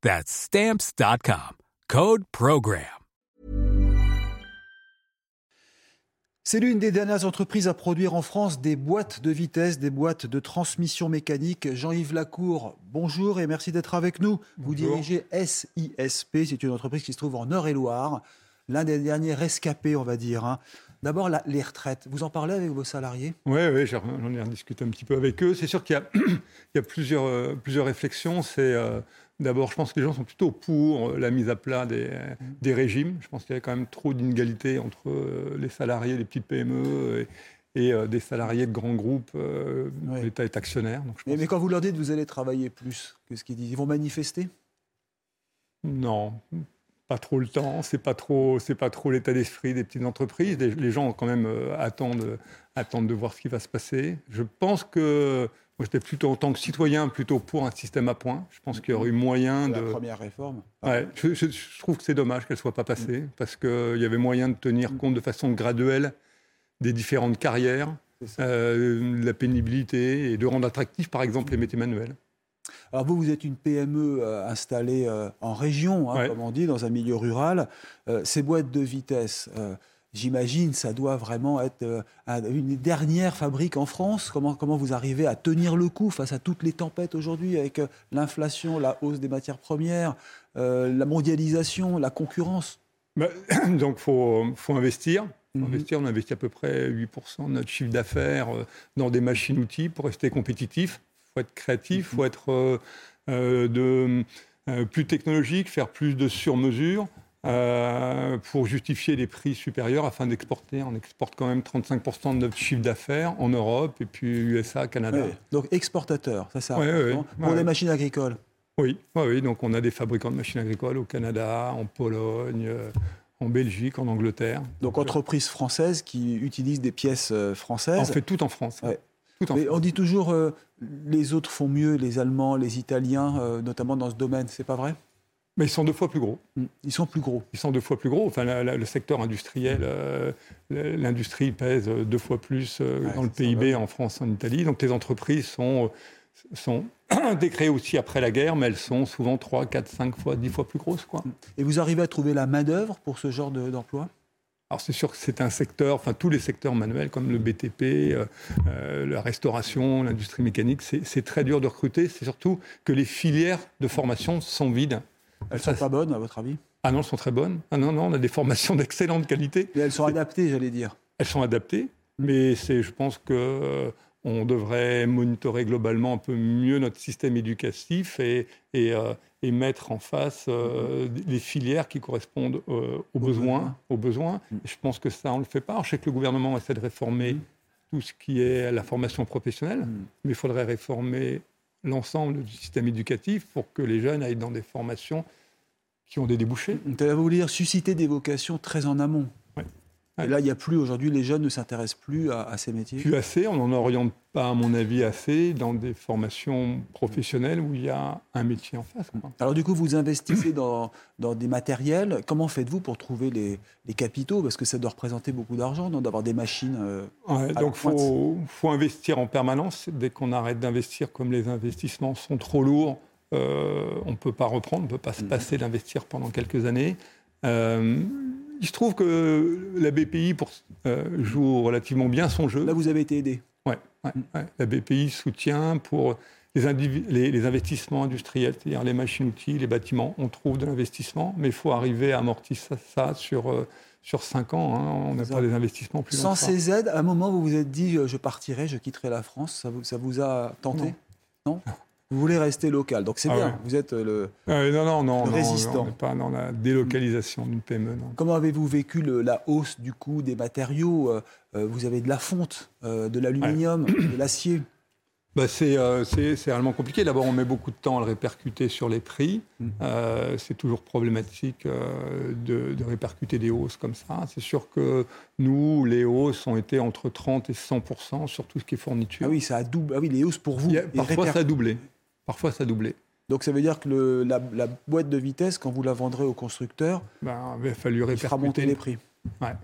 That's Stamps.com. Code Program. C'est l'une des dernières entreprises à produire en France des boîtes de vitesse, des boîtes de transmission mécanique. Jean-Yves Lacour, bonjour et merci d'être avec nous. Vous dirigez SISP, c'est une entreprise qui se trouve en Eure-et-Loire, l'un des derniers rescapés, on va dire. hein. D'abord, les retraites. Vous en parlez avec vos salariés? Oui, oui, j'en ai discuté un petit peu avec eux. C'est sûr qu'il y a, il y a plusieurs, euh, plusieurs réflexions. C'est euh, d'abord, je pense que les gens sont plutôt pour la mise à plat des, des régimes. Je pense qu'il y a quand même trop d'inégalités entre euh, les salariés des petites PME et, et, euh, des salariés de grands groupes. euh. L'État est actionnaire. Donc je mais, pense- mais quand vous leur dites que vous allez travailler plus, qu'est-ce qu'ils disent? Ils vont manifester? Non, pas trop le temps. C'est pas trop, c'est pas trop l'état d'esprit des petites entreprises. Les, les gens quand même euh, attendent, attendent de voir ce qui va se passer. Je pense que moi j'étais plutôt en tant que citoyen plutôt pour un système à points. Je pense qu'il y aurait eu moyen La de. première réforme. Ouais, je, je- je trouve que c'est dommage qu'elle soit pas passée parce qu'il y avait moyen de tenir compte de façon graduelle des différentes carrières, euh, de la pénibilité et de rendre attractifs par exemple les métiers manuels. Alors vous, vous êtes une PME euh, installée euh, en région, hein, Ouais. comme on dit, dans un milieu rural. Euh, ces boîtes de vitesse, j'imagine, ça doit vraiment être un- une dernière fabrique en France. Comment, comment vous arrivez à tenir le coup face à toutes les tempêtes aujourd'hui avec l'inflation, la hausse des matières premières, la mondialisation, la concurrence? Bah, donc, il faut, faut investir. Mhm. investir. On investit à peu près 8% de notre chiffre d'affaires dans des machines-outils pour rester compétitif. Faut être créatif, il faut être euh, euh, de, euh, plus technologique, faire plus de sur-mesure euh, pour justifier des prix supérieurs afin d'exporter. On exporte quand même 35% de notre chiffre d'affaires en Europe et puis USA, Canada. Donc exportateur, ça ouais, important. ouais. Pour les machines agricoles. Oui, oui, oui, donc on a des fabricants de machines agricoles au Canada, en Pologne, en Belgique, en Angleterre. Donc entreprises françaises qui utilisent des pièces euh, On françaises. fait tout en France. Ouais. Tout en Mais on dit toujours euh, les autres font mieux, les Allemands, les Italiens, euh, notamment dans ce domaine. C'est pas vrai? Mais ils sont deux fois plus gros. Ils sont plus gros. Ils sont deux fois plus gros. Enfin, la- la- le secteur industriel, euh, l'industrie pèse deux fois plus euh, Ouais, dans le PIB en France, en Italie. Donc les entreprises sont, sont décréées aussi après la guerre, mais elles sont souvent trois, quatre, cinq fois, dix fois plus grosses. Quoi. Et vous arrivez à trouver la main-d'œuvre pour ce genre de- d'emploi? Alors c'est sûr que c'est un secteur, enfin tous les secteurs manuels comme le BTP, euh, euh, la restauration, l'industrie mécanique, c'est très dur de recruter. C'est surtout que les filières de formation sont vides. Elles Ça, sont pas bonnes, à votre avis? Ah non, elles sont très bonnes. Ah non, non, on a des formations d'excellente qualité. Mais elles sont adaptées, j'allais dire. Elles sont adaptées, mais c'est, je pense que euh, on devrait monitorer globalement un peu mieux notre système éducatif et, et, euh, et mettre en face euh, les filières qui correspondent euh, aux besoins. Aux besoins. Mm. Je pense que ça, on ne le fait pas. Alors, je sais que le gouvernement essaie de réformer Mm. tout ce qui est la formation professionnelle, Mm. mais il faudrait réformer l'ensemble du système éducatif pour que les jeunes aillent dans des formations qui ont des débouchés. Vous voulez dire susciter des vocations très en amont. Et là, il n'y a plus, aujourd'hui, les jeunes ne s'intéressent plus à, à ces métiers. Plus assez, on n'en oriente pas, à mon avis, assez dans des formations professionnelles où il y a un métier en face. quoi. Alors du coup, vous investissez dans, dans des matériels. Comment faites-vous pour trouver les, les capitaux? Parce que ça doit représenter beaucoup d'argent, D'avoir des machines. euh, Ouais, À donc il faut, faut investir en permanence. Dès qu'on arrête d'investir, comme les investissements sont trop lourds, euh, on ne peut pas reprendre, on ne peut pas se Mhm. passer d'investir pendant quelques années. Euh, il se trouve que la BPI pour, euh, joue relativement bien son jeu. Là, vous avez été aidé. Ouais, ouais, ouais. La BPI soutient pour les, les, investissements industriels, c'est-à-dire les machines-outils, les bâtiments, on trouve de l'investissement, mais il faut arriver à amortir ça, sur, euh, sur 5 ans. Hein. on n'a pas des investissements plus Sans ces aides, à un moment, vous vous êtes dit je partirai, je quitterai la France. Ça vous, ça vous a tenté? Non, Vous voulez rester local, donc c'est ah bien. Vous êtes le, non, non, non, résistant. on n'est pas dans la délocalisation d'une PME. Comment avez-vous vécu la hausse du coût des matériaux euh, euh, Vous avez de la fonte, de l'aluminium, de l'acier? Bah euh, c'est réellement compliqué. D'abord, on met beaucoup de temps à le répercuter sur les prix. Euh, c'est toujours problématique euh, de, répercuter des hausses comme ça. C'est sûr que nous, les hausses ont été entre 30 et 100% sur tout ce qui est fourniture. Ah oui, ça a doublé. Ah oui, les hausses pour vous. parfois, ça a doublé. Parfois, ça a doublé. Donc ça veut dire que le, la, boîte de vitesse, quand vous la vendrez au constructeur, ben, il va fallu répercuter monter les prix. Ouais,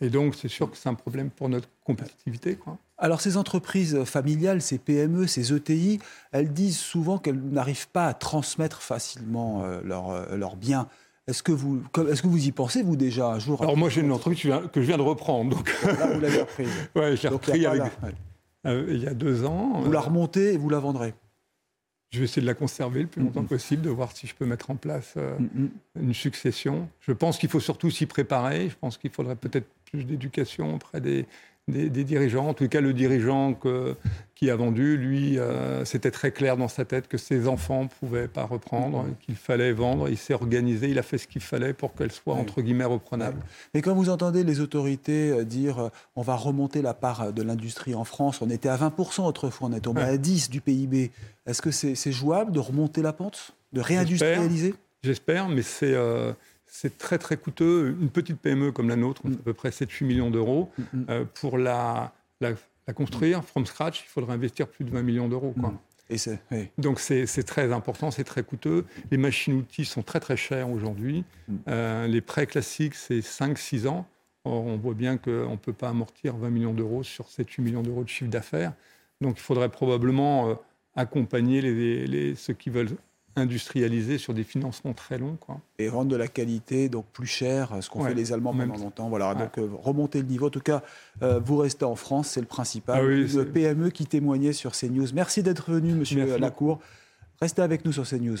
Et donc, c'est sûr que c'est un problème pour notre compétitivité. Quoi. Alors, ces entreprises familiales, ces PME, ces ETI, elles disent souvent qu'elles n'arrivent pas à transmettre facilement euh, euh, leurs biens. Est-ce que, vous, est-ce que vous y pensez, vous, déjà, un jour? Alors, moi, j'ai une entreprise que je viens de reprendre. Donc... Là, vous l'avez reprise. oui, je l'ai repris avec... Euh, il y a deux ans. Vous la remontez et vous la vendrez je vais essayer de la conserver le plus longtemps possible, de voir si je peux mettre en place une succession. Je pense qu'il faut surtout s'y préparer. Je pense qu'il faudrait peut-être plus d'éducation auprès des, des, dirigeants. En tout cas, le dirigeant qui a vendu, lui, euh, c'était très clair dans sa tête que ses enfants ne pouvaient pas reprendre, mm-hmm. qu'il fallait vendre. Il s'est organisé, il a fait ce qu'il fallait pour qu'elle soit, entre guillemets, reprenable. Mais quand vous entendez les autorités euh, dire euh, on va remonter la part de l'industrie en France, on était à 20% autrefois, on est tombé à 10% du PIB. Est-ce que c'est jouable de remonter la pente De réindustrialiser? J'espère, mais c'est c'est très très coûteux. Une petite PME comme la nôtre, on fait à peu près 7-8 millions d'euros. Mm, mm. Euh, pour la, la, construire from scratch, il faudrait investir plus de 20 millions d'euros. Mm. Et Donc c'est très important, c'est très coûteux. Les machines-outils sont très très chères aujourd'hui. Euh, les prêts classiques, c'est 5-6 ans. Or, on voit bien qu'on ne peut pas amortir 20 millions d'euros sur 7-8 millions d'euros de chiffre d'affaires. Donc il faudrait probablement euh, accompagner les, les, ceux qui veulent industrialiser sur des financements très longs. Quoi. Et rendre de la qualité donc plus cher, ce qu'ont fait les Allemands pendant longtemps. Voilà, donc euh, remonter le niveau. En tout cas, euh, vous restez en France, c'est le principal. Ah le PME qui témoignait sur CNews. Merci d'être venu, monsieur Lacour. Restez avec nous sur CNews.